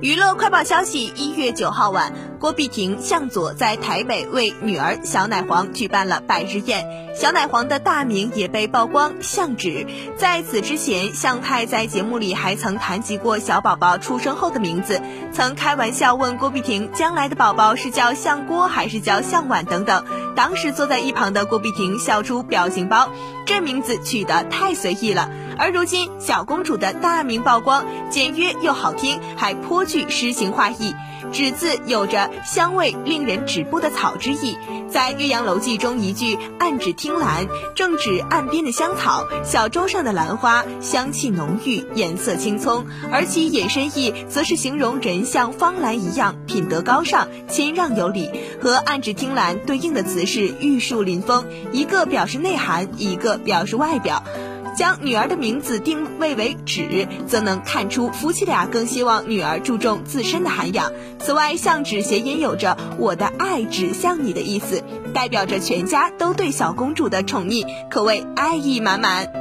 娱乐快报消息：一月九号晚，郭碧婷、向佐在台北为女儿小奶黄举办了百日宴。小奶黄的大名也被曝光，向芷。在此之前，向太在节目里还曾谈及过小宝宝出生后的名字，曾开玩笑问郭碧婷，将来的宝宝是叫向郭还是叫向晚等等。当时坐在一旁的郭碧婷笑出表情包，这名字取得太随意了。而如今，小公主的大名曝光，简约又好听，还颇具诗情画意。芷字有着香味令人止步的草之意，在《岳阳楼记》中一句“暗指听兰”，正指岸边的香草，小舟上的兰花香气浓郁，颜色青葱；而其衍生意则是形容人像芳兰一样，品德高尚，谦让有礼。和“暗指听兰”对应的词是“玉树临风”，一个表示内涵，一个表示外表。将女儿的名字定位为“芷”，则能看出夫妻俩更希望女儿注重自身的涵养。此外，向芷谐音有着“我的爱指向你”的意思，代表着全家都对小公主的宠溺，可谓爱意满满。